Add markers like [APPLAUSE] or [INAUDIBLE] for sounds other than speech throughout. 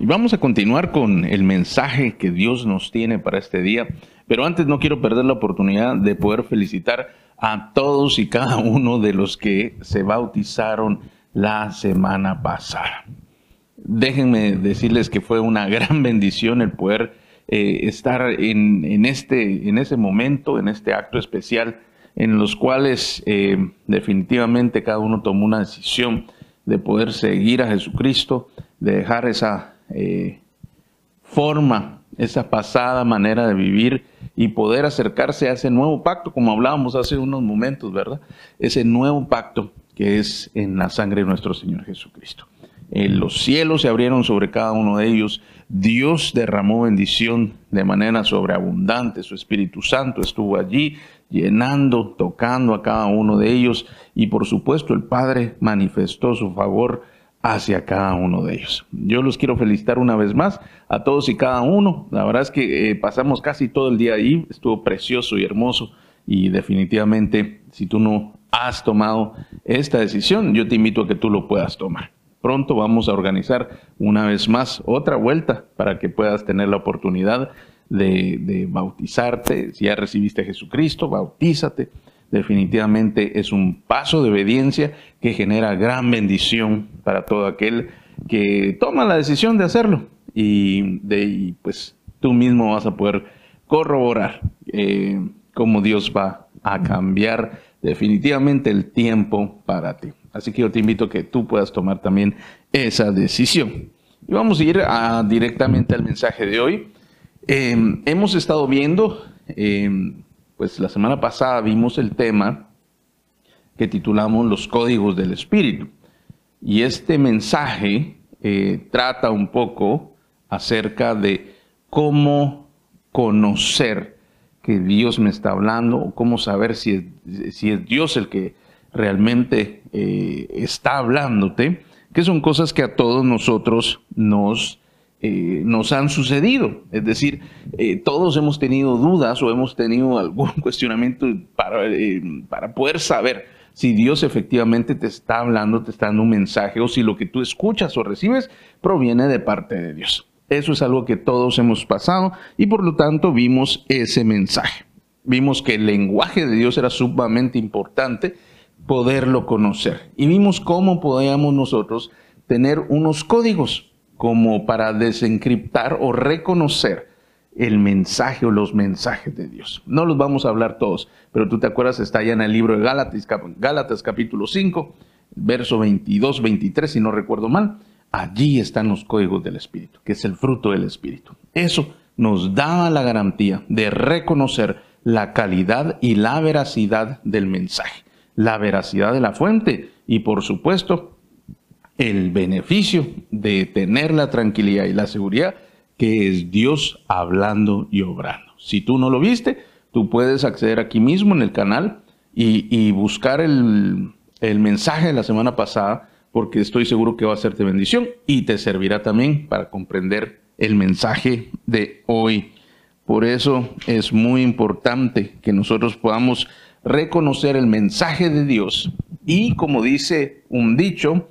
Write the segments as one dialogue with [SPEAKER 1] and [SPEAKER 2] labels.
[SPEAKER 1] Y vamos a continuar con el mensaje que Dios nos tiene para este día. Pero antes no quiero perder la oportunidad de poder felicitar a todos y cada uno de los que se bautizaron la semana pasada. Déjenme decirles que fue una gran [LAUGHS] bendición el poder eh, estar en, este, en ese momento, en este acto especial, en los cuales eh, definitivamente cada uno tomó una decisión de poder seguir a Jesucristo, de dejar esa eh, forma, esa pasada manera de vivir y poder acercarse a ese nuevo pacto, como hablábamos hace unos momentos, ¿verdad? Ese nuevo pacto que es en la sangre de nuestro Señor Jesucristo. Eh, los cielos se abrieron sobre cada uno de ellos, Dios derramó bendición de manera sobreabundante, su Espíritu Santo estuvo allí llenando, tocando a cada uno de ellos y por supuesto el Padre manifestó su favor hacia cada uno de ellos. Yo los quiero felicitar una vez más a todos y cada uno. La verdad es que eh, pasamos casi todo el día ahí, estuvo precioso y hermoso y definitivamente si tú no has tomado esta decisión, yo te invito a que tú lo puedas tomar. Pronto vamos a organizar una vez más otra vuelta para que puedas tener la oportunidad de, de bautizarte. Si ya recibiste a Jesucristo, bautízate definitivamente es un paso de obediencia que genera gran bendición para todo aquel que toma la decisión de hacerlo. Y, de, pues tú mismo vas a poder corroborar eh, cómo Dios va a cambiar definitivamente el tiempo para ti. Así que yo te invito a que tú puedas tomar también esa decisión. Y vamos a ir directamente al mensaje de hoy. Eh, hemos estado viendo eh, pues la semana pasada vimos el tema que titulamos Los códigos del Espíritu. Y este mensaje eh, trata un poco acerca de cómo conocer que Dios me está hablando o cómo saber si es, si es Dios el que realmente eh, está hablándote, que son cosas que a todos nosotros nos eh, nos han sucedido. Es decir, eh, todos hemos tenido dudas o hemos tenido [LAUGHS] algún cuestionamiento para, eh, para poder saber si Dios efectivamente te está hablando, te está dando un mensaje o si lo que tú escuchas o recibes proviene de parte de Dios. Eso es algo que todos hemos pasado y por lo tanto vimos ese mensaje. Vimos que el lenguaje de Dios era sumamente importante poderlo conocer y vimos cómo podíamos nosotros tener unos códigos como para desencriptar o reconocer el mensaje o los mensajes de Dios. No los vamos a hablar todos, pero tú te acuerdas, está allá en el libro de Gálatas, Gálatas capítulo 5, verso 22, 23, si no recuerdo mal. Allí están los códigos del Espíritu, que es el fruto del Espíritu. Eso nos da la garantía de reconocer la calidad y la veracidad del mensaje, la veracidad de la fuente y por supuesto el beneficio de tener la tranquilidad y la seguridad que es Dios hablando y obrando. Si tú no lo viste, tú puedes acceder aquí mismo en el canal y, buscar el, el, mensaje de la semana pasada, porque estoy seguro que va a hacerte bendición y te servirá también para comprender el mensaje de hoy. Por eso es muy importante que nosotros podamos reconocer el mensaje de Dios y como dice un dicho,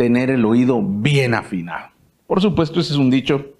[SPEAKER 1] tener el oído bien afinado. Por supuesto, ese es un dicho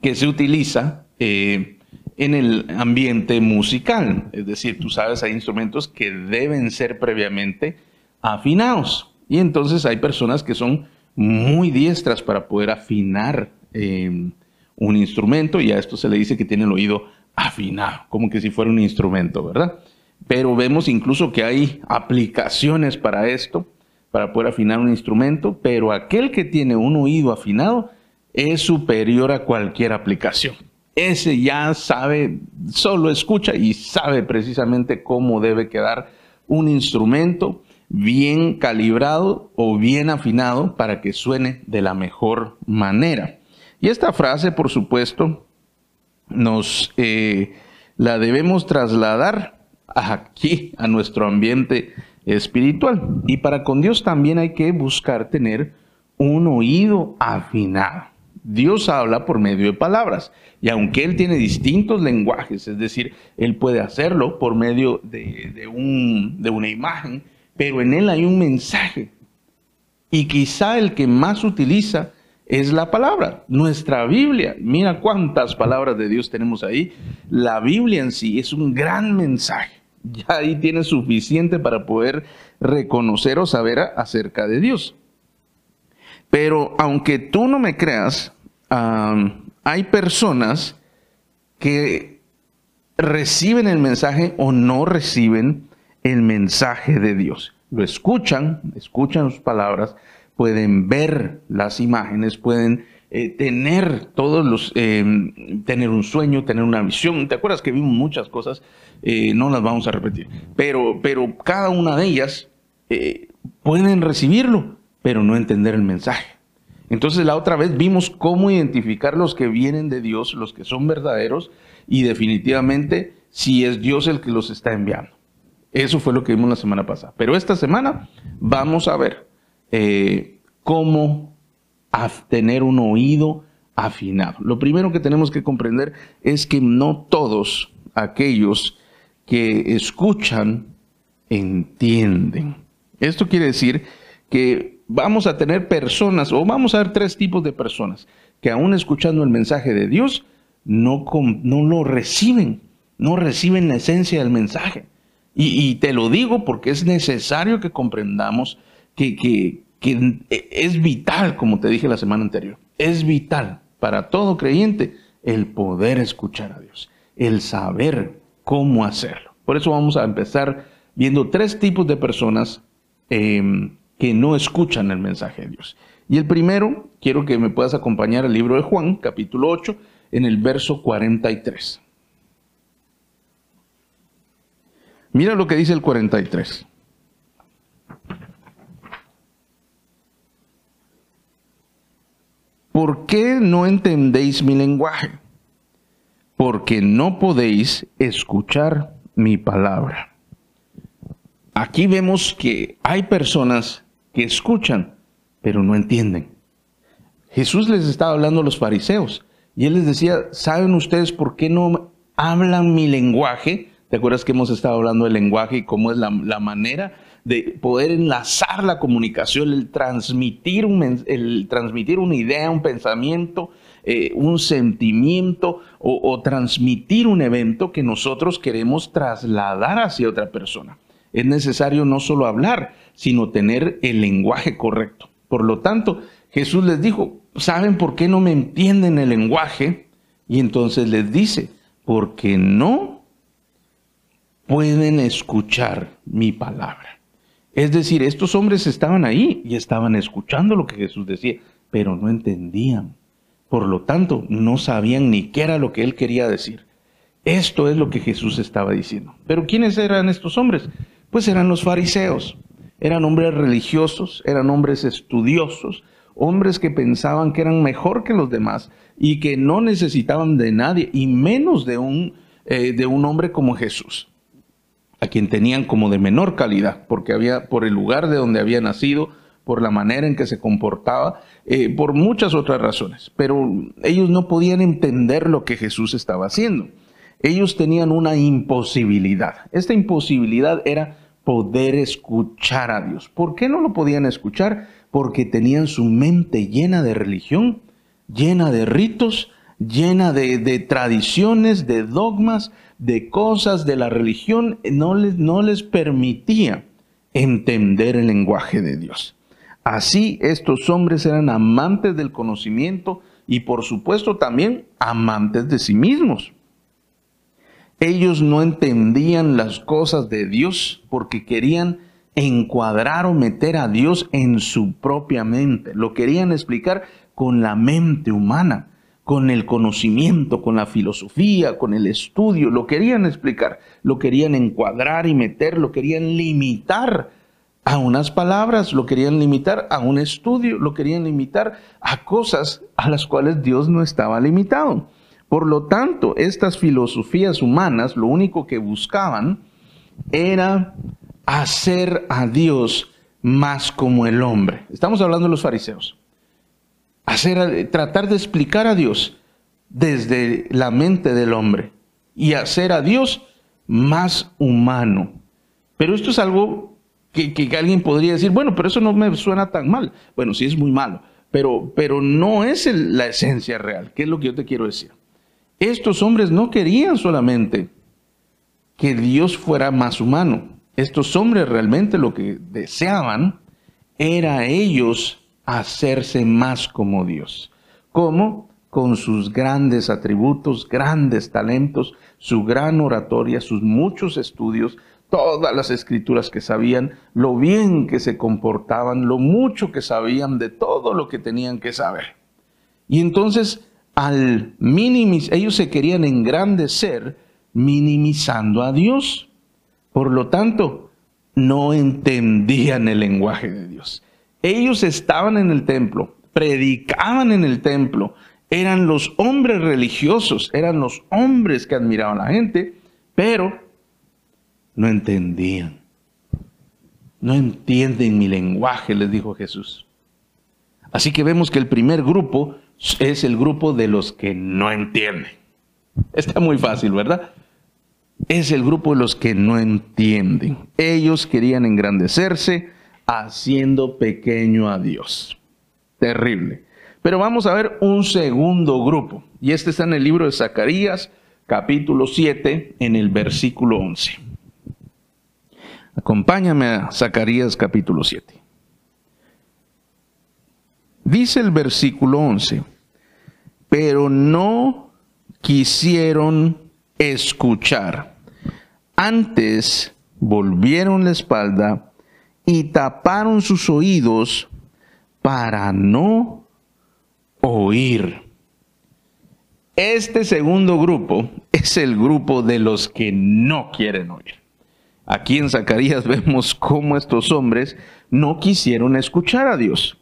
[SPEAKER 1] que se utiliza eh, en el ambiente musical. Es decir, tú sabes, hay instrumentos que deben ser previamente afinados. Y entonces hay personas que son muy diestras para poder afinar eh, un instrumento y a esto se le dice que tiene el oído afinado, como que si fuera un instrumento, ¿verdad? Pero vemos incluso que hay aplicaciones para esto para poder afinar un instrumento, pero aquel que tiene un oído afinado es superior a cualquier aplicación. Ese ya sabe, solo escucha y sabe precisamente cómo debe quedar un instrumento bien calibrado o bien afinado para que suene de la mejor manera. Y esta frase, por supuesto, nos eh, la debemos trasladar aquí a nuestro ambiente espiritual. Y para con Dios también hay que buscar tener un oído afinado. Dios habla por medio de palabras y aunque Él tiene distintos lenguajes, es decir, Él puede hacerlo por medio de, un, de una imagen, pero en Él hay un mensaje. Y quizá el que más utiliza es la palabra, nuestra Biblia. Mira cuántas palabras de Dios tenemos ahí. La Biblia en sí es un gran mensaje. Ya ahí tienes suficiente para poder reconocer o saber acerca de Dios. Pero aunque tú no me creas, hay personas que reciben el mensaje o no reciben el mensaje de Dios. Lo escuchan, escuchan sus palabras, pueden ver las imágenes, pueden eh, tener todos los, eh, tener un sueño, tener una visión. ¿Te acuerdas que vimos muchas cosas? Eh, no las vamos a repetir. Pero, pero cada una de ellas pueden recibirlo, pero no entender el mensaje. Entonces la otra vez vimos cómo identificar los que vienen de Dios, los que son verdaderos, y definitivamente si es Dios el que los está enviando. Eso fue lo que vimos la semana pasada. Pero esta semana vamos a ver eh, cómo tener un oído afinado. Lo primero que tenemos que comprender es que no todos aquellos que escuchan entienden. Esto quiere decir que vamos a tener personas, o vamos a ver tres tipos de personas, que aún escuchando el mensaje de Dios, no, no lo reciben, no reciben la esencia del mensaje. Y, te lo digo porque es necesario que comprendamos que, es vital, como te dije la semana anterior, es vital para todo creyente el poder escuchar a Dios, el saber cómo hacerlo. Por eso vamos a empezar viendo tres tipos de personas em, que no escuchan el mensaje de Dios. Y el primero, quiero que me puedas acompañar al libro de Juan, capítulo 8, en el verso 43. Mira lo que dice el 43. ¿Por qué no entendéis mi lenguaje? Porque no podéis escuchar mi palabra. Aquí vemos que hay personas que escuchan, pero no entienden. Jesús les estaba hablando a los fariseos y él les decía, ¿saben ustedes por qué no hablan mi lenguaje? ¿Te acuerdas que hemos estado hablando del lenguaje y cómo es la, manera de poder enlazar la comunicación, el transmitir, el transmitir una idea, un pensamiento, eh, un sentimiento o, o transmitir un evento que nosotros queremos trasladar hacia otra persona? Es necesario no solo hablar, sino tener el lenguaje correcto. Por lo tanto, Jesús les dijo, ¿saben por qué no me entienden el lenguaje? Y entonces les dice, porque no pueden escuchar mi palabra. Es decir, estos hombres estaban ahí y estaban escuchando lo que Jesús decía, pero no entendían. Por lo tanto, no sabían ni qué era lo que él quería decir. Esto es lo que Jesús estaba diciendo. Pero ¿quiénes eran estos hombres? Pues eran los fariseos. Eran hombres religiosos, eran hombres estudiosos, hombres que pensaban que eran mejor que los demás y que no necesitaban de nadie y menos de un, eh, de un hombre como Jesús a quien tenían como de menor calidad, porque había, por el lugar de donde había nacido, por la manera en que se comportaba, eh, por muchas otras razones. Pero ellos no podían entender lo que Jesús estaba haciendo. Ellos tenían una imposibilidad. Esta imposibilidad era poder escuchar a Dios. ¿Por qué no lo podían escuchar? Porque tenían su mente llena de religión, llena de ritos, llena de, de tradiciones, de dogmas, de cosas de la religión no les, no les permitía entender el lenguaje de Dios. Así estos hombres eran amantes del conocimiento y por supuesto también amantes de sí mismos. Ellos no entendían las cosas de Dios porque querían encuadrar o meter a Dios en su propia mente. Lo querían explicar con la mente humana con el conocimiento, con la filosofía, con el estudio, lo querían explicar, lo querían encuadrar y meter, lo querían limitar a unas palabras, lo querían limitar a un estudio, lo querían limitar a cosas a las cuales Dios no estaba limitado. Por lo tanto, estas filosofías humanas lo único que buscaban era hacer a Dios más como el hombre. Estamos hablando de los fariseos hacer, tratar de explicar a Dios desde la mente del hombre y hacer a Dios más humano. Pero esto es algo que, alguien podría decir, bueno, pero eso no me suena tan mal. Bueno, sí es muy malo, pero, pero no es la esencia real. ¿Qué es lo que yo te quiero decir? Estos hombres no querían solamente que Dios fuera más humano. Estos hombres realmente lo que deseaban era ellos hacerse más como Dios. ¿Cómo? Con sus grandes atributos, grandes talentos, su gran oratoria, sus muchos estudios, todas las escrituras que sabían, lo bien que se comportaban, lo mucho que sabían de todo lo que tenían que saber. Y entonces, al minimizar, ellos se querían engrandecer minimizando a Dios. Por lo tanto, no entendían el lenguaje de Dios. Ellos estaban en el templo, predicaban en el templo, eran los hombres religiosos, eran los hombres que admiraban a la gente, pero no entendían. No entienden mi lenguaje, les dijo Jesús. Así que vemos que el primer grupo es el grupo de los que no entienden. Está muy fácil, ¿verdad? Es el grupo de los que no entienden. Ellos querían engrandecerse haciendo pequeño a Dios. Terrible. Pero vamos a ver un segundo grupo. Y este está en el libro de Zacarías, capítulo 7, en el versículo 11. Acompáñame a Zacarías capítulo 7. Dice el versículo 11, pero no quisieron escuchar. Antes volvieron la espalda y taparon sus oídos para no oír. Este segundo grupo es el grupo de los que no quieren oír. Aquí en Zacarías [LAUGHS] vemos cómo estos hombres no quisieron escuchar a Dios.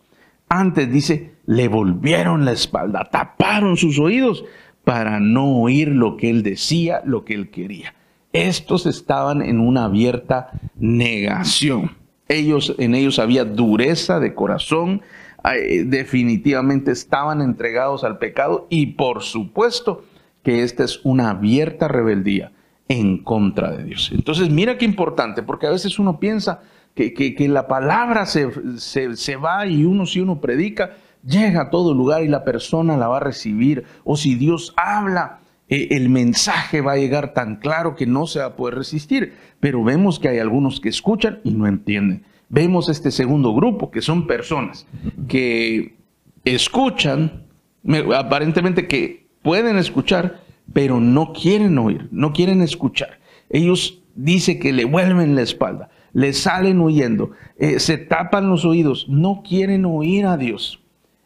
[SPEAKER 1] Antes dice, le volvieron la espalda, taparon sus oídos para no oír lo que él decía, lo que él quería. Estos estaban en una abierta negación. Ellos, en ellos había dureza de corazón, definitivamente estaban entregados al pecado y por supuesto que esta es una abierta rebeldía en contra de Dios. Entonces, mira qué importante, porque a veces uno piensa que, la palabra se, se, va y uno si uno predica, llega a todo lugar y la persona la va a recibir. O si Dios habla, eh, el mensaje va a llegar tan claro que no se va a poder resistir. Pero vemos que hay algunos que escuchan y no entienden. Vemos este segundo grupo, que son personas que escuchan, aparentemente que pueden escuchar, pero no quieren oír, no quieren escuchar. Ellos dicen que le vuelven la espalda, le salen huyendo, eh, se tapan los oídos, no quieren oír a Dios.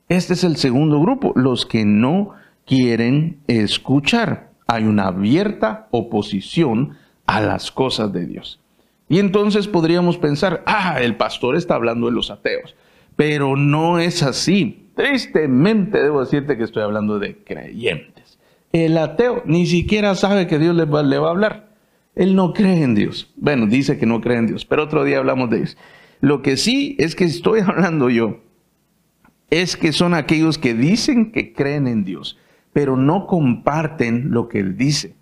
[SPEAKER 1] Este es el segundo grupo, los que no quieren escuchar. Hay una abierta oposición a las cosas de Dios. Y entonces podríamos pensar, ah, el pastor está hablando de los ateos, pero no es así. Tristemente debo decirte que estoy hablando de creyentes. El ateo ni siquiera sabe que Dios le va, a hablar. Él no cree en Dios. Bueno, dice que no cree en Dios, pero otro día hablamos de eso. Lo que sí es que estoy [LAUGHS] hablando yo es que son aquellos que dicen que creen en Dios, pero no comparten lo que Él dice,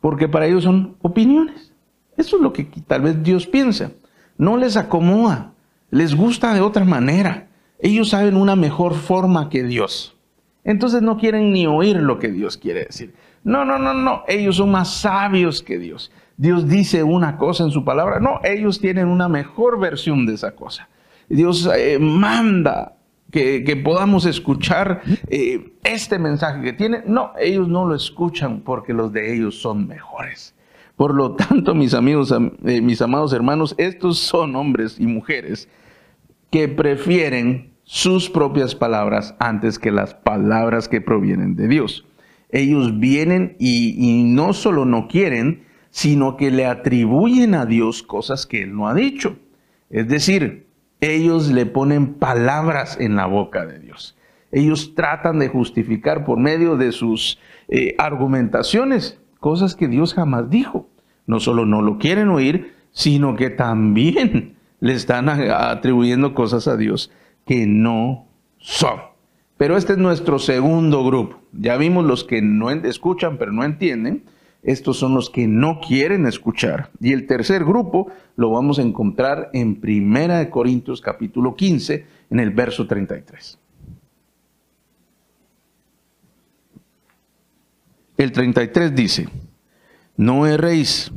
[SPEAKER 1] porque para ellos son opiniones. Eso es lo que tal vez Dios piensa. No les acomoda, les gusta de otra manera. Ellos saben una mejor forma que Dios. Entonces no quieren ni oír lo que Dios quiere decir. No, no, no, no. Ellos son más sabios que Dios. Dios dice una cosa en su palabra. No, ellos tienen una mejor versión de esa cosa. Dios eh, manda que, podamos escuchar eh, este mensaje que tiene. No, ellos no lo escuchan porque los de ellos son mejores. Por lo tanto, [LAUGHS] mis amigos, eh, mis amados hermanos, estos son hombres y mujeres que prefieren sus propias palabras antes que las palabras que provienen de Dios. Ellos vienen y, no solo no quieren, sino que le atribuyen a Dios cosas que Él no ha dicho. Es decir, ellos le ponen palabras en la boca de Dios. Ellos tratan de justificar por medio de sus eh, argumentaciones cosas que Dios jamás dijo. No solo no lo quieren oír, sino que también [LAUGHS] le están atribuyendo cosas a Dios que no son. Pero este es nuestro segundo grupo. Ya vimos los que no escuchan pero no entienden. Estos son los que no quieren escuchar. Y el tercer grupo lo vamos a encontrar en Primera de Corintios capítulo 15, en el verso 33. El 33 dice, no erréis,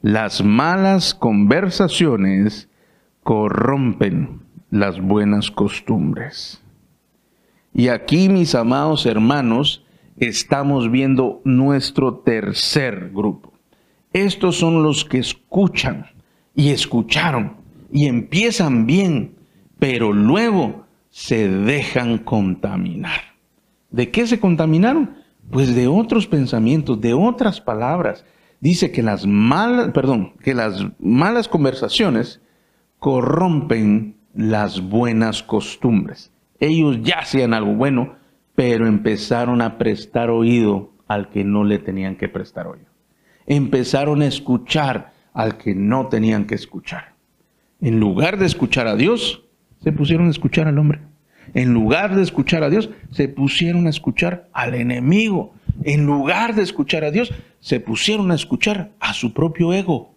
[SPEAKER 1] las malas conversaciones corrompen las buenas costumbres. Y aquí, mis amados hermanos, estamos viendo nuestro tercer grupo. Estos son los que escuchan y escucharon y empiezan bien, pero luego se dejan contaminar. ¿De qué se contaminaron? Pues de otros pensamientos, de otras palabras. Dice que las malas, perdón, que las malas conversaciones corrompen las buenas costumbres. Ellos ya hacían algo bueno, pero empezaron a prestar oído al que no le tenían que prestar oído. Empezaron a escuchar al que no tenían que escuchar. En lugar de escuchar a Dios, se pusieron a escuchar al hombre. En lugar de escuchar a Dios, se pusieron a escuchar al enemigo. En lugar de escuchar a Dios, se pusieron a escuchar a su propio ego.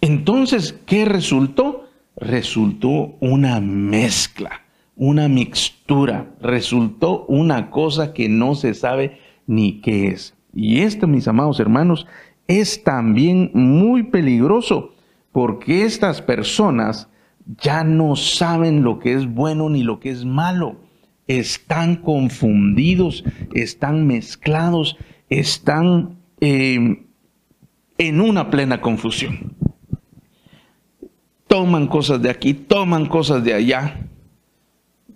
[SPEAKER 1] Entonces, ¿qué resultó? Resultó una mezcla una mixtura, resultó una cosa que no se sabe ni qué es. Y esto, mis amados hermanos, es también muy peligroso porque estas personas ya no saben lo que es bueno ni lo que es malo. Están confundidos, están mezclados, están eh, en una plena confusión. Toman cosas de aquí, toman cosas de allá,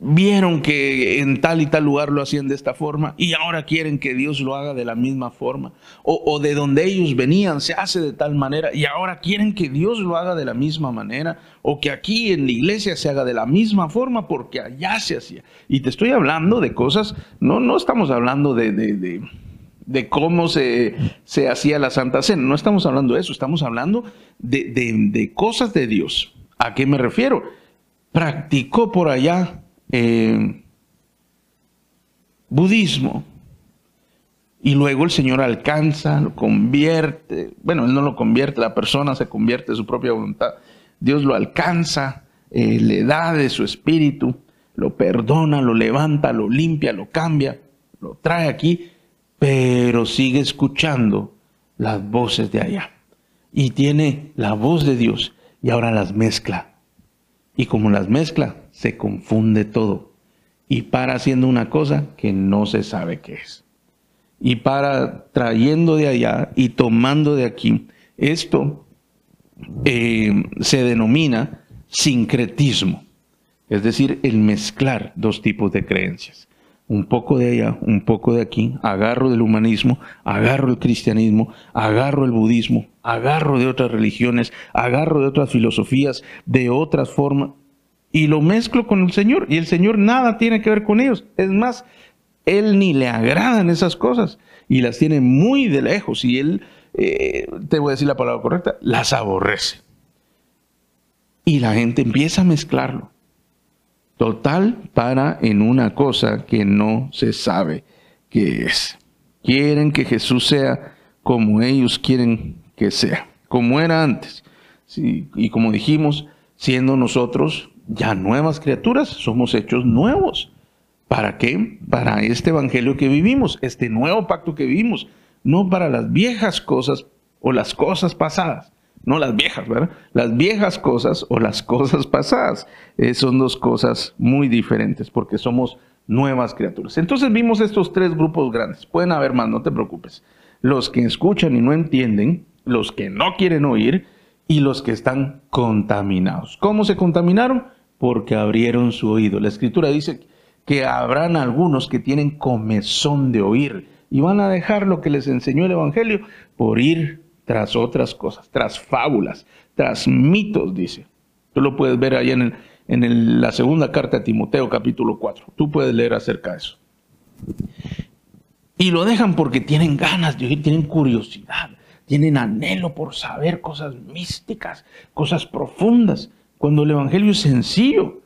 [SPEAKER 1] vieron que en tal y tal lugar lo hacían de esta forma y ahora quieren que Dios lo haga de la misma forma. O, de donde ellos venían se hace de tal manera y ahora quieren que Dios lo haga de la misma manera. O que aquí en la iglesia se haga de la misma forma porque allá se hacía. Y te estoy hablando de cosas, no, no estamos hablando de, de, de, cómo se, se, hacía la Santa Cena. No estamos hablando de eso, estamos hablando de, de cosas de Dios. ¿A qué me refiero? Practicó por allá eh, budismo. Y luego el Señor alcanza, lo convierte, bueno, Él no lo convierte, la persona se convierte de su propia voluntad. Dios lo alcanza, eh, le da de su espíritu, lo perdona, lo levanta, lo limpia, lo cambia, lo trae aquí, pero sigue escuchando las voces de allá. Y tiene la voz de Dios y ahora las mezcla. Y como las mezcla, se confunde todo y para haciendo una cosa que no se sabe qué es. Y para trayendo de allá y tomando de aquí, esto eh, se denomina sincretismo, es decir, el mezclar dos tipos de creencias. Un poco de allá, un poco de aquí, agarro del humanismo, agarro el cristianismo, agarro el budismo, agarro de otras religiones, agarro de otras filosofías, de otras formas, y lo mezclo con el Señor y el Señor nada tiene que ver con ellos. Es más, Él ni le agradan esas cosas y las tiene muy de lejos y Él, eh, te voy a decir la palabra correcta, las aborrece. Y la gente empieza a mezclarlo. Total para en una cosa que no se sabe qué es. Quieren que Jesús sea como ellos quieren que sea, como era antes. y como dijimos, siendo nosotros ya nuevas criaturas, somos hechos nuevos. ¿Para qué? Para este evangelio que vivimos, este nuevo pacto que vivimos, no para las viejas cosas o las cosas pasadas, no las viejas, ¿verdad? Las viejas cosas o las cosas pasadas eh, son dos cosas muy diferentes porque somos nuevas criaturas. Entonces vimos estos tres grupos grandes, pueden haber más, no te preocupes. Los que escuchan y no entienden, los que no quieren oír y los que están contaminados. ¿Cómo se contaminaron? Porque abrieron su oído. La escritura dice que habrán algunos que tienen comezón de oír y van a dejar lo que les enseñó el Evangelio por ir tras otras cosas, tras fábulas, tras mitos, dice. Tú lo puedes ver ahí en, en la segunda carta de Timoteo capítulo 4. Tú puedes leer acerca de eso. Y lo dejan porque tienen ganas de oír, tienen curiosidad tienen anhelo por saber cosas místicas, cosas profundas, cuando el Evangelio es sencillo.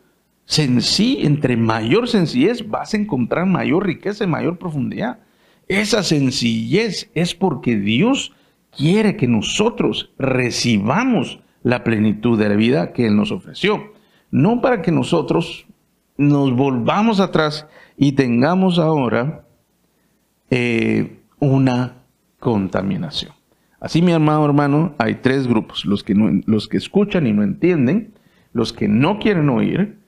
[SPEAKER 1] Sencillo, entre mayor sencillez vas a encontrar mayor riqueza y mayor profundidad. Esa sencillez es porque Dios quiere que nosotros recibamos la plenitud de la vida que Él nos ofreció. No para que nosotros nos volvamos atrás y tengamos ahora eh, una contaminación. Así, mi amado hermano, hay tres grupos, los que, los que escuchan y no entienden, los que no quieren oír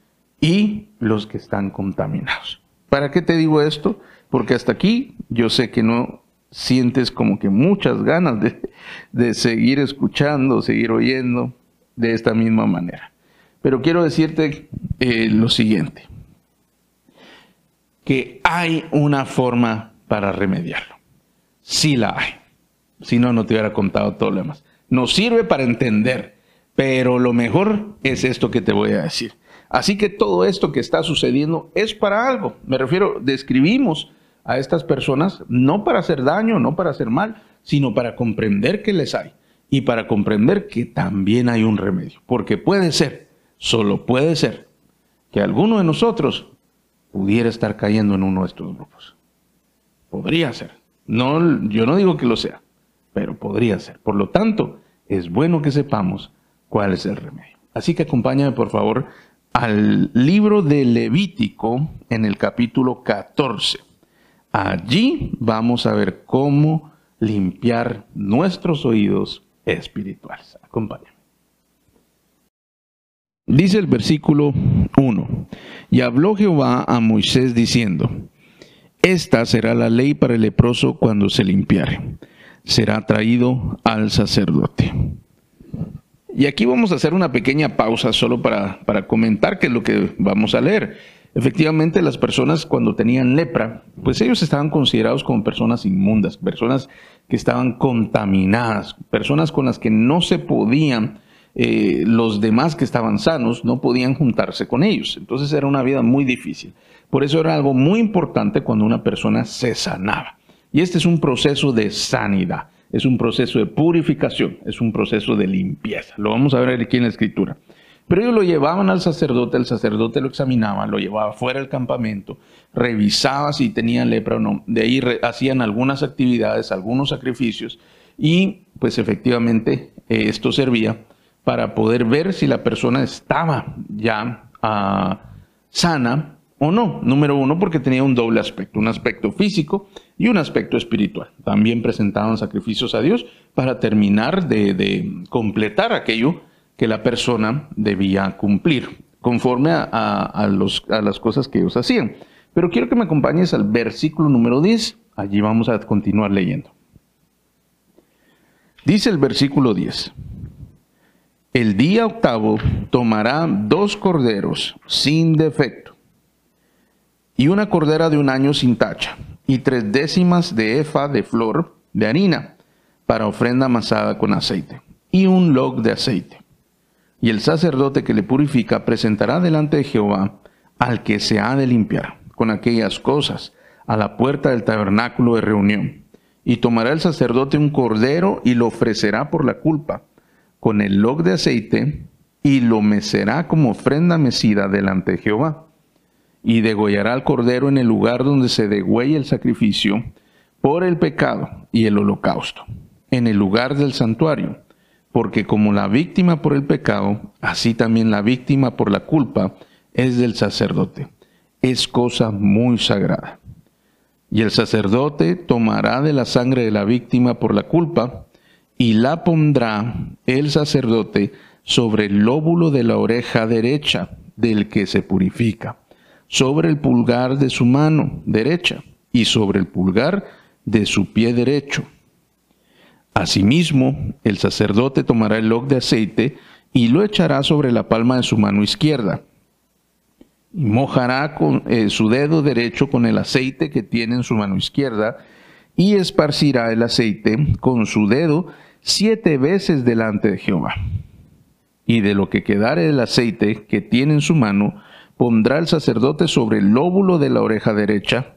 [SPEAKER 1] y los que están contaminados. ¿Para qué te digo esto? Porque hasta aquí yo sé que no sientes como que muchas ganas de, seguir escuchando, seguir oyendo de esta misma manera. Pero quiero decirte eh, lo siguiente, que hay una forma para remediarlo. Sí la hay. Si no, no te hubiera contado todo lo demás. Nos sirve para entender, pero lo mejor es esto que te voy a decir. Así que todo esto que está sucediendo es para algo. Me refiero, describimos a estas personas no para hacer daño, no para hacer mal, sino para comprender que les hay y para comprender que también hay un remedio. Porque puede ser, solo puede ser, que alguno de nosotros pudiera estar cayendo en uno de estos grupos. Podría ser. No, yo no digo que lo sea, pero podría ser. Por lo tanto, es bueno que sepamos cuál es el remedio. Así que acompáñame, por favor, al libro de Levítico en el capítulo 14. Allí vamos a ver cómo limpiar nuestros oídos espirituales. Acompáñame. Dice el versículo 1. Y habló Jehová a Moisés diciendo, Esta será la ley para el leproso cuando se limpiare. Será traído al sacerdote. Y aquí vamos a hacer una pequeña pausa solo para, para comentar qué es lo que vamos a leer. Efectivamente, las personas cuando tenían lepra, pues ellos estaban considerados como personas inmundas, personas que estaban contaminadas, personas con las que no se podían, eh, los demás que estaban sanos, no podían juntarse con ellos. Entonces era una vida muy difícil. Por eso era algo muy importante cuando una persona se sanaba. Y este es un proceso de sanidad, es un proceso de purificación, es un proceso de limpieza. Lo vamos a ver aquí en la escritura. Pero ellos lo llevaban al sacerdote, el sacerdote lo examinaba, lo llevaba fuera del campamento, revisaba si tenían lepra o no. De ahí hacían algunas actividades, algunos sacrificios y pues efectivamente eh, esto servía para poder ver si la persona estaba ya ah, sana o no. Número uno, porque tenía un doble aspecto, un aspecto físico y un aspecto espiritual. También presentaban sacrificios a Dios para terminar de completar aquello que la persona debía cumplir, conforme a, a las cosas que ellos hacían. Pero quiero que me acompañes al versículo número 10. Allí vamos a continuar leyendo. Dice el versículo 10. El día octavo tomará dos corderos sin defecto y una cordera de un año sin tacha y tres décimas de efa de flor de harina para ofrenda amasada con aceite y un log de aceite y el sacerdote que le purifica presentará delante de Jehová al que se ha de limpiar con aquellas cosas a la puerta del tabernáculo de reunión. Y tomará el sacerdote un cordero y lo ofrecerá por la culpa con el log de aceite y lo mecerá como ofrenda mecida delante de Jehová. Y degollará al cordero en el lugar donde se degüelle el sacrificio por el pecado y el holocausto, en el lugar del santuario porque como la víctima por el pecado, así también la víctima por la culpa es del sacerdote. Es cosa muy sagrada. Y el sacerdote tomará de la sangre de la víctima por la culpa y la pondrá el sacerdote sobre el lóbulo de la oreja derecha del que se purifica, sobre el pulgar de su mano derecha y sobre el pulgar de su pie derecho Asimismo, el sacerdote tomará el log de aceite y lo echará sobre la palma de su mano izquierda. Mojará con, eh, su dedo derecho con el aceite que tiene en su mano izquierda y esparcirá el aceite con su dedo siete veces delante de Jehová. Y de lo que quedare del aceite que tiene en su mano, pondrá el sacerdote sobre el lóbulo de la oreja derecha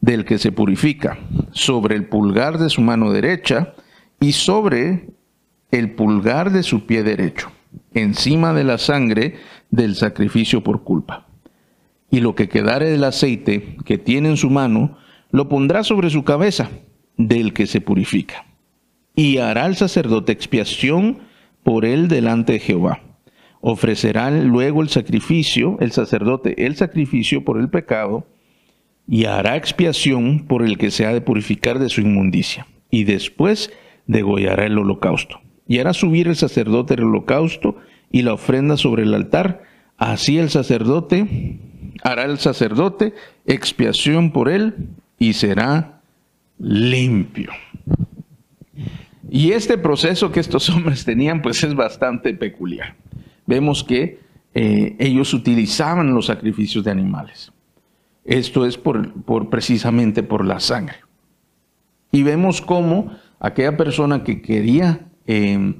[SPEAKER 1] del que se purifica, sobre el pulgar de su mano derecha, y sobre el pulgar de su pie derecho, encima de la sangre del sacrificio por culpa. Y lo que quedare del aceite que tiene en su mano, lo pondrá sobre su cabeza, del que se purifica. Y hará el sacerdote expiación por él delante de Jehová. Ofrecerá luego el sacrificio, el sacerdote, el sacrificio por el pecado, y hará expiación por el que se ha de purificar de su inmundicia, y después degollará el holocausto. Y hará subir el sacerdote el holocausto y la ofrenda sobre el altar, así el sacerdote hará el sacerdote expiación por él y será limpio. Y este proceso que estos [LAUGHS] hombres tenían, pues es bastante peculiar. Vemos que eh, ellos utilizaban los sacrificios de animales. Esto es por, precisamente por la sangre. Y vemos cómo aquella persona que quería eh,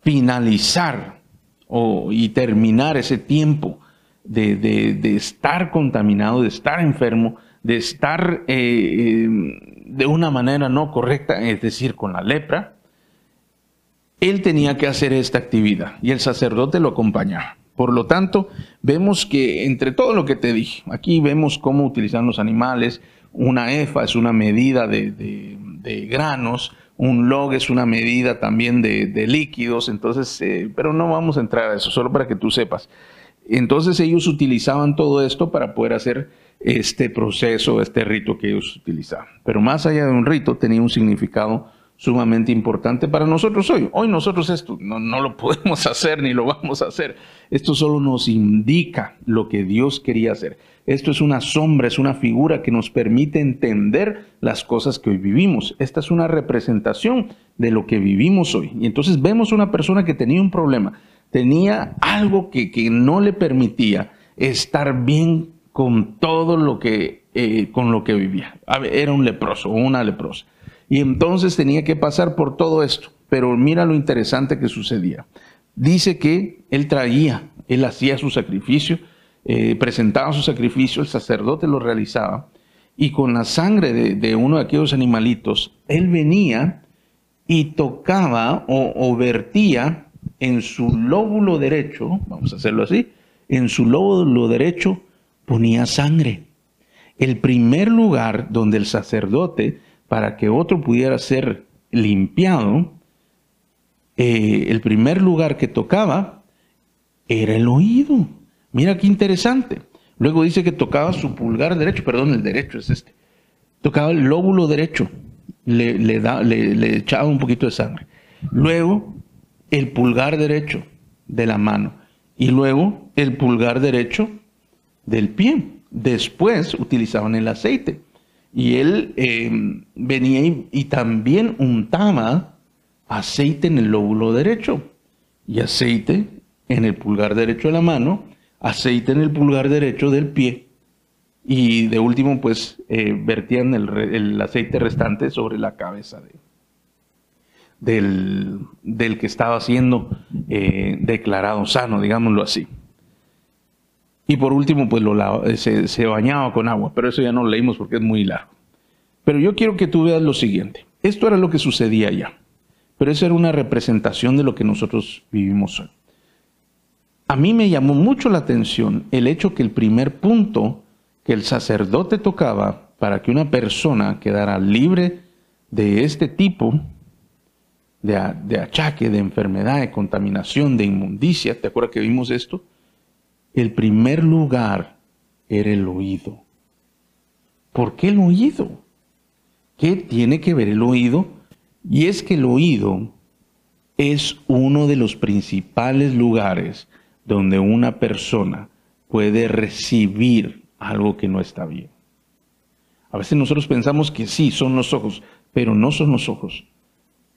[SPEAKER 1] finalizar o, y terminar ese tiempo de, estar contaminado, de estar enfermo, de estar eh, de una manera no correcta, es decir, con la lepra, él tenía que hacer esta actividad y el sacerdote lo acompañaba. Por lo tanto, vemos que entre todo lo que te dije, aquí vemos cómo utilizan los animales, una EFA es una medida de, granos, un log es una medida también de, líquidos, entonces, eh, pero no vamos a entrar a eso, solo para que tú sepas. Entonces ellos utilizaban todo esto para poder hacer este proceso, este rito que ellos utilizaban. Pero más allá de un rito, tenía un significado sumamente importante para nosotros hoy. Hoy nosotros esto no, no, lo [LAUGHS] podemos hacer ni lo vamos a hacer. Esto solo nos indica lo que Dios quería hacer. Esto es una sombra, es una figura que nos permite entender las cosas que hoy vivimos. Esta es una representación de lo que vivimos hoy. Y entonces vemos una persona que tenía un problema, tenía algo que, que no le permitía estar bien con todo lo que, eh, con lo que vivía. Era un leproso una leprosa. Y entonces tenía que pasar por todo esto. Pero mira lo interesante que sucedía. Dice que él traía, él hacía su sacrificio, eh, presentaba su sacrificio, el sacerdote lo realizaba, y con la sangre de, uno de aquellos animalitos, él venía y tocaba o, o vertía en su lóbulo derecho, vamos a hacerlo así, en su lóbulo derecho ponía sangre. El primer lugar donde el sacerdote para que otro pudiera ser limpiado, eh, el primer lugar que tocaba era el oído. Mira qué interesante. Luego dice que tocaba su pulgar derecho, perdón, el derecho es este. Tocaba el lóbulo derecho, le, le, le echaba un poquito de sangre. Luego el pulgar derecho de la mano y luego el pulgar derecho del pie. Después utilizaban el aceite. Y él eh, venía y, también untaba aceite en el lóbulo derecho y aceite en el pulgar derecho de la mano, aceite en el pulgar derecho del pie. Y de último, pues eh, vertían el, aceite restante sobre la cabeza del, del, que estaba siendo eh, declarado sano, digámoslo así. Y por último, pues lo, eh, se, bañaba con agua, pero eso ya no lo leímos porque es muy largo. Pero yo quiero que tú veas lo siguiente. Esto era lo que sucedía ya, pero eso era una representación de lo que nosotros vivimos hoy. A mí me llamó mucho la atención el hecho que el primer punto que el sacerdote tocaba para que una persona quedara libre de este tipo de, de achaque, de enfermedad, de contaminación, de inmundicia, ¿te acuerdas que vimos esto? El primer lugar era el oído. ¿Por qué el oído? ¿Qué tiene que ver el oído? Y es que el oído es uno de los principales lugares donde una persona puede recibir algo que no está bien. A veces nosotros pensamos que sí, son los ojos, pero no son los ojos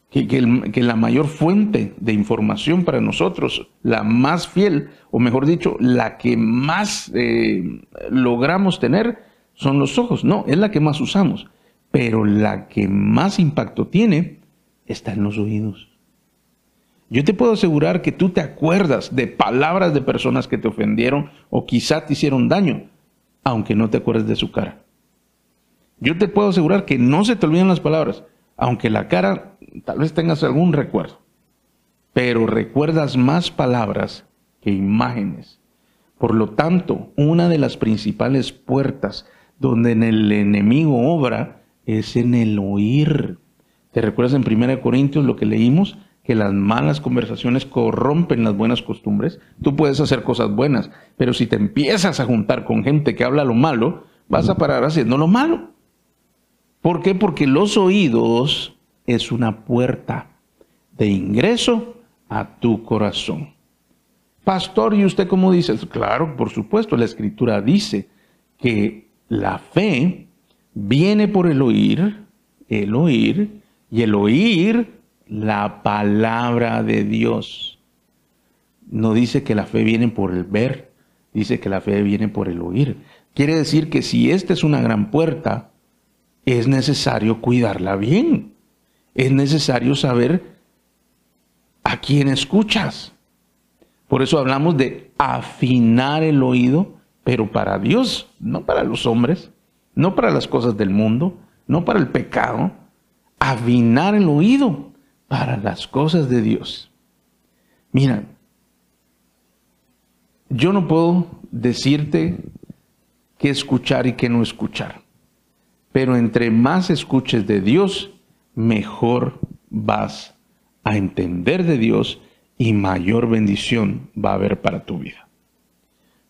[SPEAKER 1] que, la mayor fuente de información para nosotros, la más fiel, o mejor dicho, la que más eh, logramos tener, son los ojos. No, es la que más usamos, pero la que más impacto tiene está en los oídos. Yo te puedo asegurar que tú te acuerdas de palabras de personas que te ofendieron o quizá te hicieron daño, aunque no te acuerdes de su cara. Yo te puedo asegurar que no se te olvidan las palabras, aunque la cara tal vez tengas algún recuerdo, pero recuerdas más palabras que imágenes. Por lo tanto, una de las principales puertas donde en el enemigo obra es en el oír. ¿Te recuerdas en 1 Corintios lo que leímos? Que las malas conversaciones corrompen las buenas costumbres. Tú puedes hacer cosas buenas, pero si te empiezas a juntar con gente que habla lo malo, vas a parar haciendo lo malo. ¿Por qué? Porque los oídos es una puerta de ingreso a tu corazón. Pastor, ¿y usted cómo dice? Claro, por supuesto, la escritura dice que la fe viene por el oír, el oír, y el oír la palabra de Dios. No dice que la fe viene por el ver, dice que la fe viene por el oír. Quiere decir que si esta es una gran puerta, es necesario cuidarla bien. Es necesario saber a quién escuchas. Por eso hablamos de afinar el oído, pero para Dios, no para los hombres, no para las cosas del mundo, no para el pecado. Afinar el oído para las cosas de Dios. Mira, yo no puedo decirte qué escuchar y qué no escuchar, pero entre más escuches de Dios, mejor vas a entender de Dios y mayor bendición va a haber para tu vida.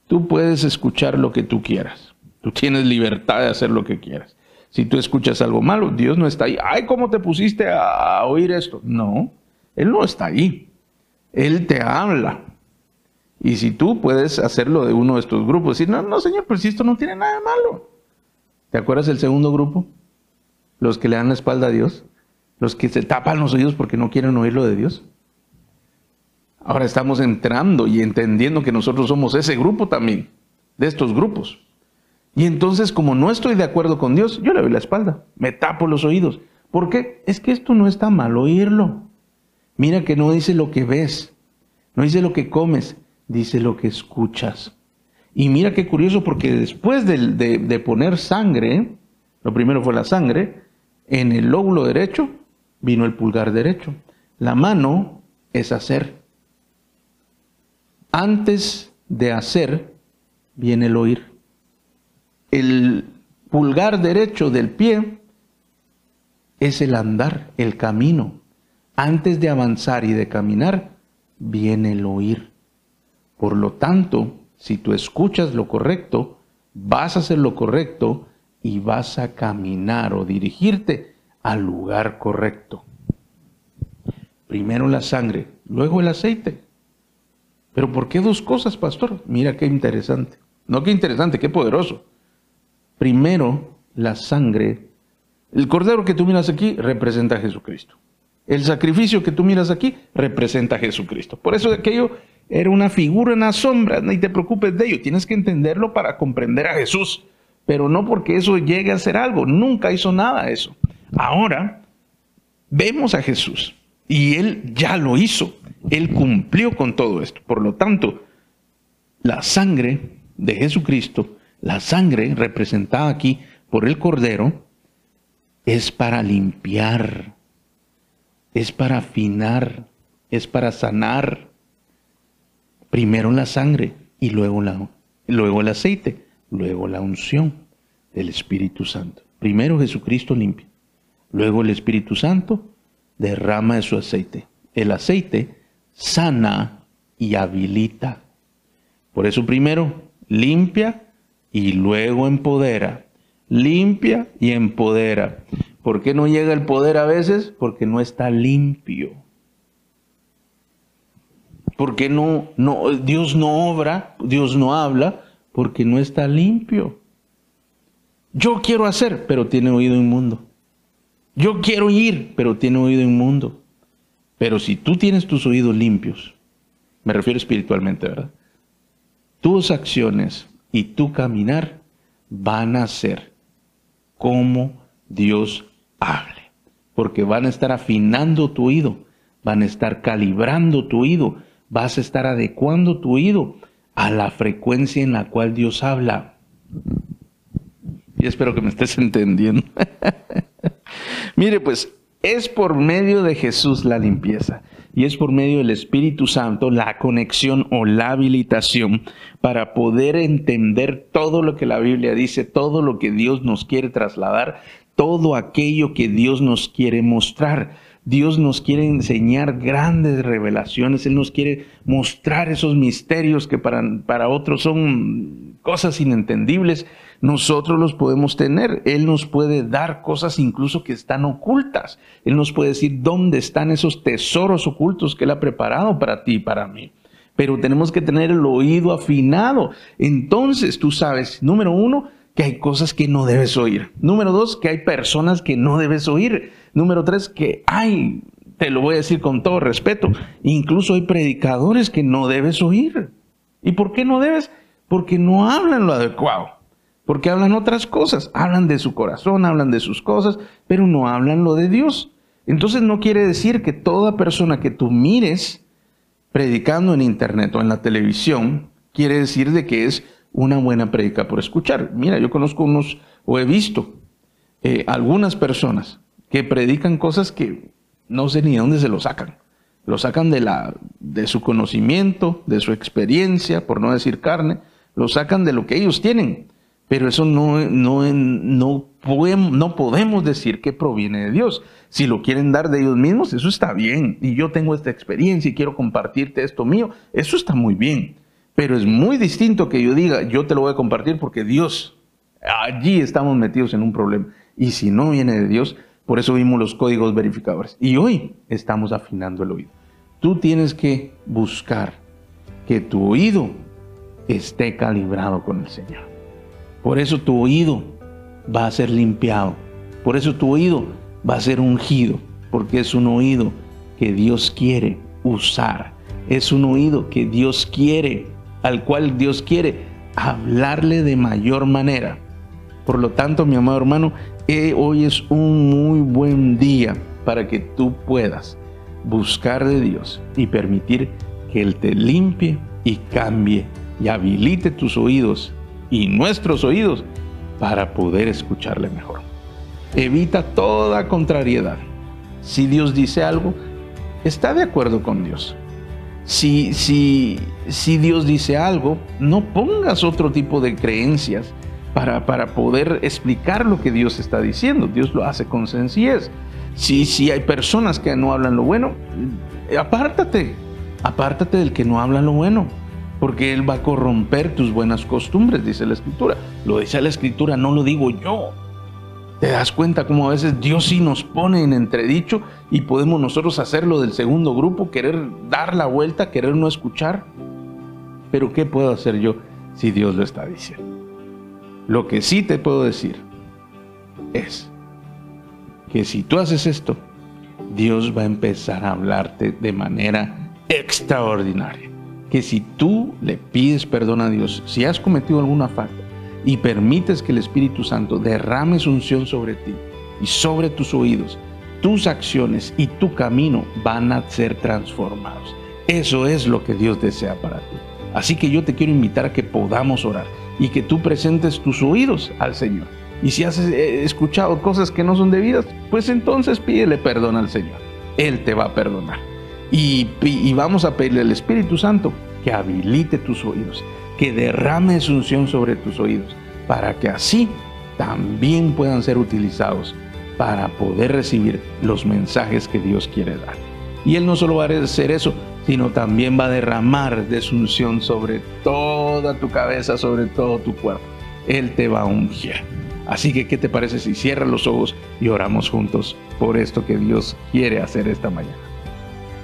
[SPEAKER 1] Tú puedes escuchar lo que tú quieras. Tú tienes libertad de hacer lo que quieras. Si tú escuchas algo malo, Dios no está ahí. Ay, ¿cómo te pusiste a oír esto? No, Él no está ahí. Él te habla. Y si tú puedes hacerlo de uno de estos grupos, decir, no, no, Señor, pero si esto no tiene nada de malo. ¿Te acuerdas del segundo grupo? Los que le dan la espalda a Dios. Los que se tapan los oídos porque no quieren oír lo de Dios. Ahora estamos entrando y entendiendo que nosotros somos ese grupo también, de estos grupos. Y entonces, como no estoy de acuerdo con Dios, yo le doy la espalda, me tapo los oídos. ¿Por qué? Es que esto no está mal oírlo. Mira que no dice lo que ves, no dice lo que comes, dice lo que escuchas. Y mira qué curioso, porque después de, de poner sangre, lo primero fue la sangre, en el lóbulo derecho vino el pulgar derecho. La mano es hacer. Antes de hacer viene el oír el pulgar derecho del pie es el andar, el camino. Antes de avanzar y de caminar, viene el oír. Por lo tanto, si tú escuchas lo correcto, vas a hacer lo correcto y vas a caminar o dirigirte al lugar correcto. Primero la sangre, luego el aceite. Pero ¿por qué dos cosas, pastor? Mira qué interesante. No qué interesante, qué poderoso. Primero, la sangre. El cordero que tú miras aquí representa a Jesucristo. El sacrificio que tú miras aquí representa a Jesucristo. Por eso aquello era una figura en la sombra, ni te preocupes de ello. Tienes que entenderlo para comprender a Jesús, pero no porque eso llegue a ser algo. Nunca hizo nada eso. Ahora vemos a Jesús y Él ya lo hizo. Él cumplió con todo esto. Por lo tanto, la sangre de Jesucristo la sangre representada aquí por el cordero es para limpiar, es para afinar, es para sanar. Primero la sangre y luego, la, luego el aceite, luego la unción del Espíritu Santo. Primero Jesucristo limpia, luego el Espíritu Santo derrama de su aceite. El aceite sana y habilita. Por eso primero limpia y luego empodera. Limpia y empodera. ¿Por qué no llega el poder a veces? Porque no está limpio. Porque no, no, Dios no obra, Dios no habla, porque no está limpio. Yo quiero hacer, pero tiene oído inmundo. Yo quiero ir, pero tiene oído inmundo. Pero si tú tienes tus oídos limpios, me refiero espiritualmente, ¿verdad? Tus acciones y tu caminar van a ser como Dios hable. Porque van a estar afinando tu oído, van a estar calibrando tu oído, vas a estar adecuando tu oído a la frecuencia en la cual Dios habla. Y espero que me estés [LAUGHS] entendiendo. [LAUGHS] Mire, pues es por medio de Jesús la limpieza y es por medio del Espíritu Santo la conexión o la habilitación para poder entender todo lo que la Biblia dice, todo lo que Dios nos quiere trasladar, todo aquello que Dios nos quiere mostrar. Dios nos quiere enseñar grandes revelaciones, Él nos quiere mostrar esos misterios que para, para otros son cosas inentendibles, nosotros los podemos tener. Él nos puede dar cosas incluso que están ocultas. Él nos puede decir dónde están esos tesoros ocultos que Él ha preparado para ti y para mí. Pero tenemos que tener el oído afinado. Entonces tú sabes, número uno, que hay cosas que no debes oír. Número dos, que hay personas que no debes oír. Número tres, que hay, te lo voy a decir con todo respeto, incluso hay predicadores que no debes oír. ¿Y por qué no debes? Porque no hablan lo adecuado. Porque hablan otras cosas. Hablan de su corazón, hablan de sus cosas, pero no hablan lo de Dios. Entonces no quiere decir que toda persona que tú mires predicando en internet o en la televisión, quiere decir de que es una buena predica por escuchar. Mira, yo conozco unos, o he visto eh, algunas personas que predican cosas que no sé ni de dónde se lo sacan. Lo sacan de, la, de su conocimiento, de su experiencia, por no decir carne, lo sacan de lo que ellos tienen. Pero eso no, no, no, no podemos decir que proviene de Dios. Si lo quieren dar de ellos mismos, eso está bien. Y yo tengo esta experiencia y quiero compartirte esto mío, eso está muy bien. Pero es muy distinto que yo diga, yo te lo voy a compartir porque Dios, allí estamos metidos en un problema. Y si no viene de Dios, por eso vimos los códigos verificadores. Y hoy estamos afinando el oído. Tú tienes que buscar que tu oído esté calibrado con el Señor. Por eso tu oído va a ser limpiado. Por eso tu oído va a ser ungido. Porque es un oído que Dios quiere usar. Es un oído que Dios quiere al cual Dios quiere hablarle de mayor manera. Por lo tanto, mi amado hermano, hoy es un muy buen día para que tú puedas buscar de Dios y permitir que Él te limpie y cambie y habilite tus oídos y nuestros oídos para poder escucharle mejor. Evita toda contrariedad. Si Dios dice algo, está de acuerdo con Dios si, si, si Dios dice algo, no pongas otro tipo de creencias para, poder explicar lo que Dios está diciendo. Dios lo hace con sencillez. Si, si hay personas que no hablan lo bueno, apártate, apártate del que no habla lo bueno, porque Él va a corromper tus buenas costumbres, dice la Escritura. Lo dice la Escritura, no lo digo yo. ¿Te das cuenta cómo a veces Dios sí nos pone en entredicho y podemos nosotros hacerlo del segundo grupo, querer dar la vuelta, querer no escuchar? Pero ¿qué puedo hacer yo si Dios lo está diciendo? Lo que sí te puedo decir es que si tú haces esto, Dios va a empezar a hablarte de manera extraordinaria. Que si tú le pides perdón a Dios, si has cometido alguna falta, y permites que el Espíritu Santo derrame su unción sobre ti y sobre tus oídos, tus acciones y tu camino van a ser transformados. Eso es lo que Dios desea para ti. Así que yo te quiero invitar a que podamos orar y que tú presentes tus oídos al Señor. Y si has eh, escuchado cosas que no son debidas, pues entonces pídele perdón al Señor. Él te va a perdonar. Y, y vamos a pedirle al Espíritu Santo que habilite tus oídos, que derrame su unción sobre tus oídos, para que así también puedan ser utilizados para poder recibir los mensajes que Dios quiere dar. Y Él no solo va a hacer eso, sino también va a derramar de su unción sobre toda tu cabeza, sobre todo tu cuerpo. Él te va a ungir. Así que, ¿qué te parece si cierras los ojos y oramos juntos por esto que Dios quiere hacer esta mañana?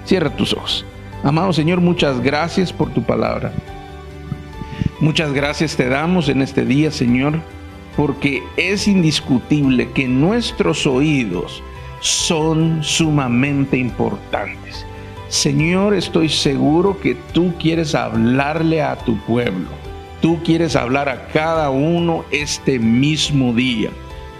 [SPEAKER 1] Cierra tus ojos. Amado Señor, muchas gracias por tu palabra. Muchas gracias te damos en este día, Señor, porque es indiscutible que nuestros oídos son sumamente importantes. Señor, estoy seguro que tú quieres hablarle a tu pueblo. Tú quieres hablar a cada uno este mismo día.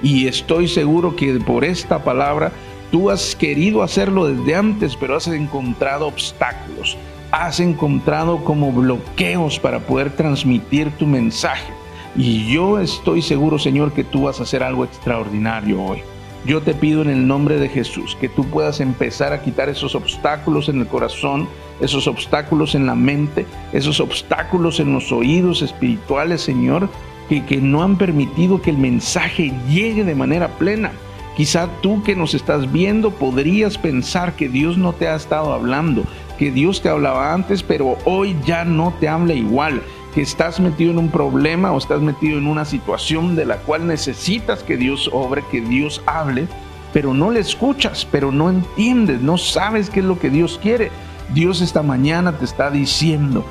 [SPEAKER 1] Y estoy seguro que por esta palabra tú has querido hacerlo desde antes, pero has encontrado obstáculos has encontrado como bloqueos para poder transmitir tu mensaje. Y yo estoy seguro, Señor, que tú vas a hacer algo extraordinario hoy. Yo te pido en el nombre de Jesús que tú puedas empezar a quitar esos obstáculos en el corazón, esos obstáculos en la mente, esos obstáculos en los oídos espirituales, Señor, que, que no han permitido que el mensaje llegue de manera plena. Quizá tú que nos estás viendo podrías pensar que Dios no te ha estado hablando, que Dios te hablaba antes, pero hoy ya no te habla igual, que estás metido en un problema o estás metido en una situación de la cual necesitas que Dios obre, que Dios hable, pero no le escuchas, pero no entiendes, no sabes qué es lo que Dios quiere. Dios esta mañana te está diciendo,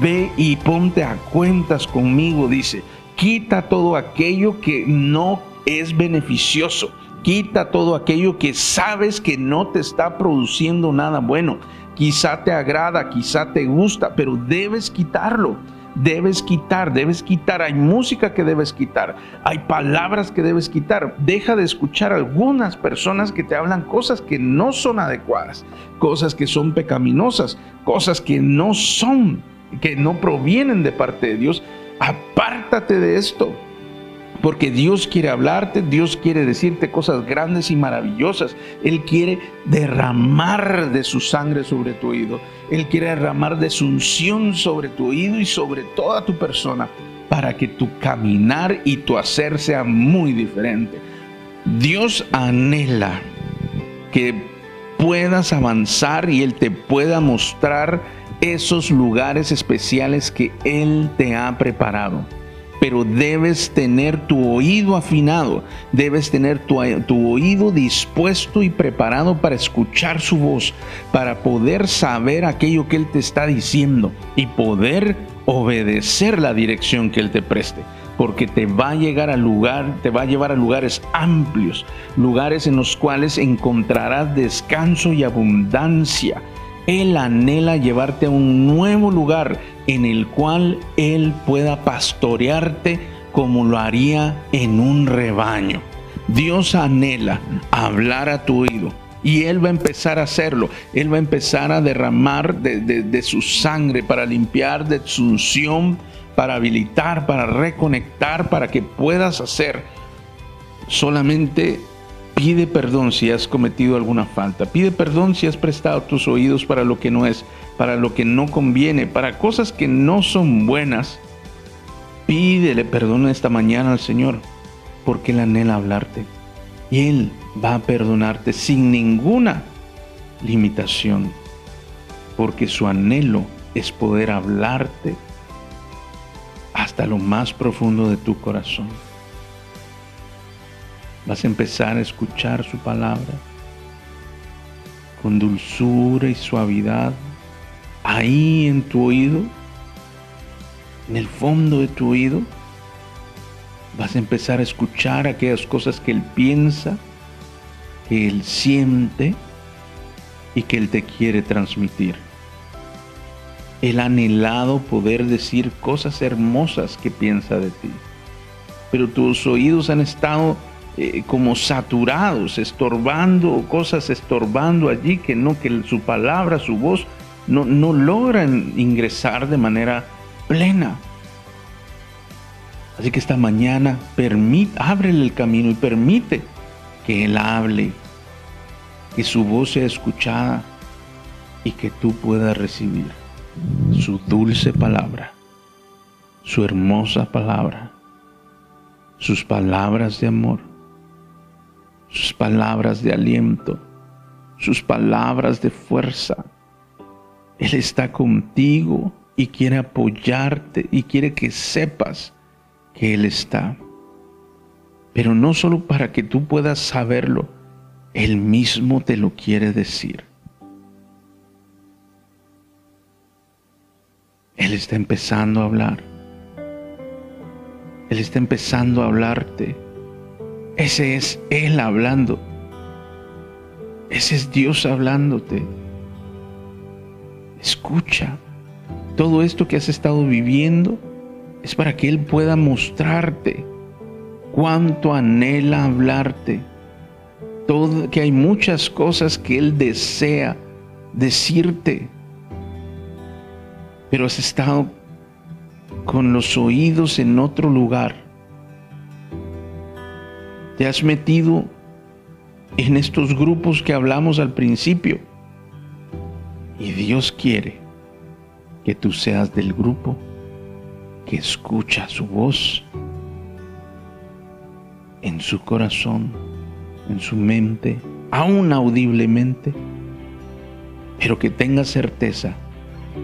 [SPEAKER 1] ve y ponte a cuentas conmigo, dice, quita todo aquello que no es beneficioso. Quita todo aquello que sabes que no te está produciendo nada bueno. Quizá te agrada, quizá te gusta, pero debes quitarlo. Debes quitar, debes quitar. Hay música que debes quitar. Hay palabras que debes quitar. Deja de escuchar algunas personas que te hablan cosas que no son adecuadas, cosas que son pecaminosas, cosas que no son, que no provienen de parte de Dios. Apártate de esto porque Dios quiere hablarte, Dios quiere decirte cosas grandes y maravillosas. Él quiere derramar de su sangre sobre tu oído. Él quiere derramar de su unción sobre tu oído y sobre toda tu persona para que tu caminar y tu hacer sea muy diferente. Dios anhela que puedas avanzar y Él te pueda mostrar esos lugares especiales que Él te ha preparado pero debes tener tu oído afinado, debes tener tu, oído dispuesto y preparado para escuchar su voz, para poder saber aquello que Él te está diciendo y poder obedecer la dirección que Él te preste. Porque te va a llegar lugar, te va a llevar a lugares amplios, lugares en los cuales encontrarás descanso y abundancia. Él anhela llevarte a un nuevo lugar en el cual Él pueda pastorearte como lo haría en un rebaño. Dios anhela hablar a tu oído y Él va a empezar a hacerlo. Él va a empezar a derramar de, su sangre para limpiar de su unción, para habilitar, para reconectar, para que puedas hacer. Solamente pide perdón si has cometido alguna falta. Pide perdón si has prestado tus oídos para lo que no es para lo que no conviene, para cosas que no son buenas, pídele perdón esta mañana al Señor, porque Él anhela hablarte. Y Él va a perdonarte sin ninguna limitación, porque su anhelo es poder hablarte hasta lo más profundo de tu corazón. Vas a empezar a escuchar su palabra con dulzura y suavidad ahí en tu oído, en el fondo de tu oído, vas a empezar a escuchar aquellas cosas que Él piensa, que Él siente y que Él te quiere transmitir. El anhelado poder decir cosas hermosas que piensa de ti. Pero tus oídos han estado eh, como saturados, estorbando cosas, estorbando allí que no, que su palabra, su voz no, logran ingresar de manera plena. Así que esta mañana permite, ábrele el camino y permite que Él hable, que su voz sea escuchada y que tú puedas recibir su dulce palabra, su hermosa palabra, sus palabras de amor, sus palabras de aliento, sus palabras de fuerza él está contigo y quiere apoyarte y quiere que sepas que Él está. Pero no solo para que tú puedas saberlo, Él mismo te lo quiere decir. Él está empezando a hablar. Él está empezando a hablarte. Ese es Él hablando. Ese es Dios hablándote. Escucha, todo esto que has estado viviendo es para que Él pueda mostrarte cuánto anhela hablarte. Que hay muchas cosas que Él desea decirte. Pero has estado con los oídos en otro lugar. Te has metido en estos grupos que hablamos al principio y Dios quiere que tú seas del grupo que escucha su voz en su corazón en su mente, aún audiblemente, pero que tenga certeza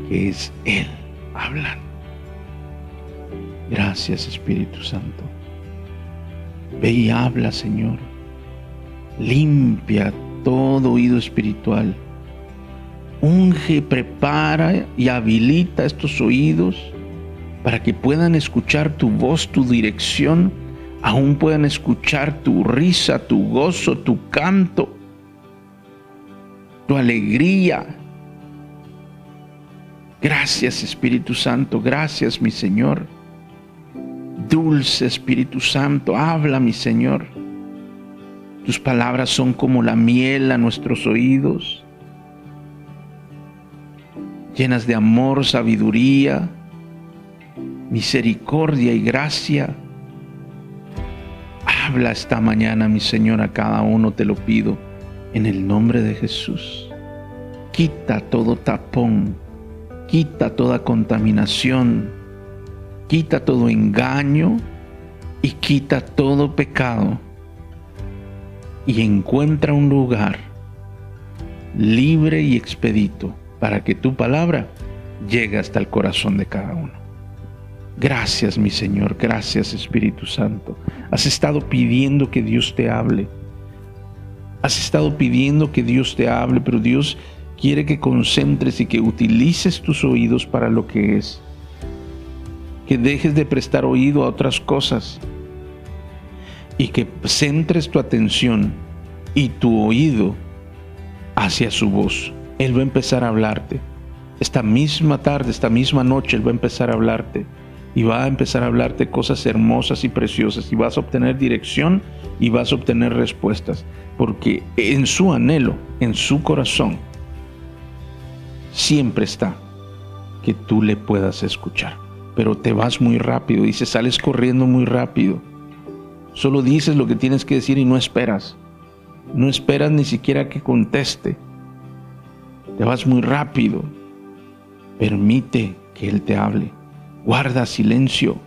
[SPEAKER 1] que es Él hablando. Gracias Espíritu Santo. Ve y habla, Señor. Limpia todo oído espiritual. Unge, prepara y habilita estos oídos para que puedan escuchar tu voz, tu dirección, aún puedan escuchar tu risa, tu gozo, tu canto, tu alegría. Gracias Espíritu Santo, gracias mi Señor. Dulce Espíritu Santo, habla mi Señor. Tus palabras son como la miel a nuestros oídos, llenas de amor, sabiduría, misericordia y gracia. Habla esta mañana, mi Señor, a cada uno te lo pido, en el nombre de Jesús. Quita todo tapón, quita toda contaminación, quita todo engaño y quita todo pecado y encuentra un lugar libre y expedito para que tu palabra llegue hasta el corazón de cada uno. Gracias mi Señor, gracias Espíritu Santo. Has estado pidiendo que Dios te hable. Has estado pidiendo que Dios te hable, pero Dios quiere que concentres y que utilices tus oídos para lo que es. Que dejes de prestar oído a otras cosas y que centres tu atención y tu oído hacia su voz. Él va a empezar a hablarte. Esta misma tarde, esta misma noche, Él va a empezar a hablarte. Y va a empezar a hablarte cosas hermosas y preciosas. Y vas a obtener dirección y vas a obtener respuestas. Porque en su anhelo, en su corazón, siempre está que tú le puedas escuchar. Pero te vas muy rápido, dice, sales corriendo muy rápido Solo dices lo que tienes que decir y no esperas. No esperas ni siquiera que conteste. Te vas muy rápido. Permite que Él te hable. Guarda silencio.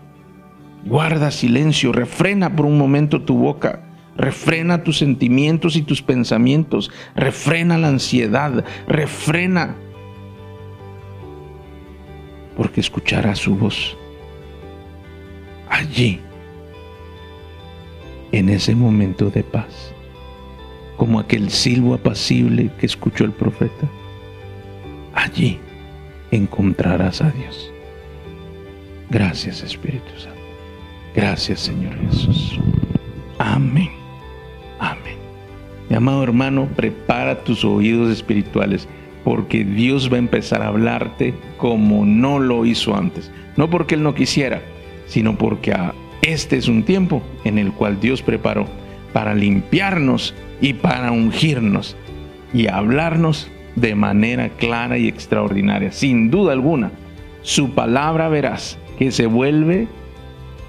[SPEAKER 1] Guarda silencio. Refrena por un momento tu boca. Refrena tus sentimientos y tus pensamientos. Refrena la ansiedad. Refrena. Porque escuchará su voz. Allí en ese momento de paz, como aquel silbo apacible que escuchó el profeta. Allí encontrarás a Dios. Gracias Espíritu Santo. Gracias Señor Jesús. Amén. Amén. Mi amado hermano, prepara tus oídos espirituales porque Dios va a empezar a hablarte como no lo hizo antes. No porque Él no quisiera, sino porque este es un tiempo en el cual Dios preparó para limpiarnos y para ungirnos y hablarnos de manera clara y extraordinaria. Sin duda alguna, su palabra verás que se vuelve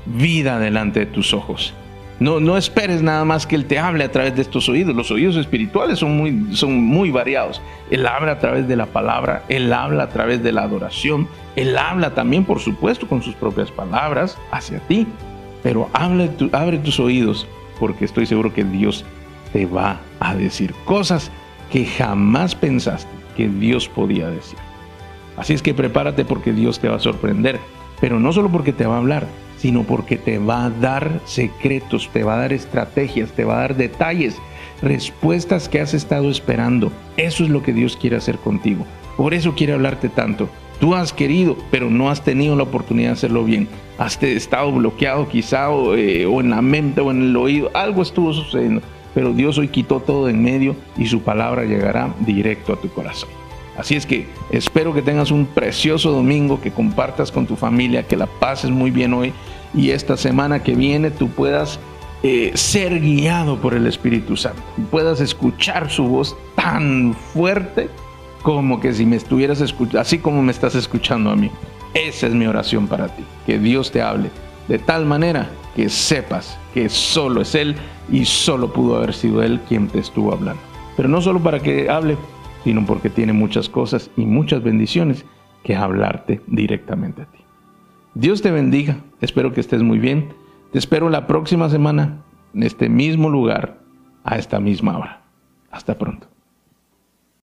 [SPEAKER 1] vida delante de tus ojos. No, no esperes nada más que Él te hable a través de estos oídos. Los oídos espirituales son muy, son muy variados. Él habla a través de la palabra, Él habla a través de la adoración, Él habla también, por supuesto, con sus propias palabras hacia ti pero abre tus oídos porque estoy seguro que Dios te va a decir cosas que jamás pensaste que Dios podía decir. Así es que prepárate porque Dios te va a sorprender, pero no solo porque te va a hablar, sino porque te va a dar secretos, te va a dar estrategias, te va a dar detalles, respuestas que has estado esperando. Eso es lo que Dios quiere hacer contigo. Por eso quiere hablarte tanto. Tú has querido, pero no has tenido la oportunidad de hacerlo bien. Has estado bloqueado quizá eh, o, en la mente o en el oído. Algo estuvo sucediendo. Pero Dios hoy quitó todo de en medio y su palabra llegará directo a tu corazón. Así es que espero que tengas un precioso domingo, que compartas con tu familia, que la pases muy bien hoy y esta semana que viene tú puedas eh, ser guiado por el Espíritu Santo, puedas escuchar su voz tan fuerte como que si me estuvieras escuchando, así como me estás escuchando a mí. Esa es mi oración para ti, que Dios te hable de tal manera que sepas que solo es Él y solo pudo haber sido Él quien te estuvo hablando. Pero no solo para que hable, sino porque tiene muchas cosas y muchas bendiciones que hablarte directamente a ti. Dios te bendiga, espero que estés muy bien. Te espero la próxima semana en este mismo lugar a esta misma hora. Hasta pronto.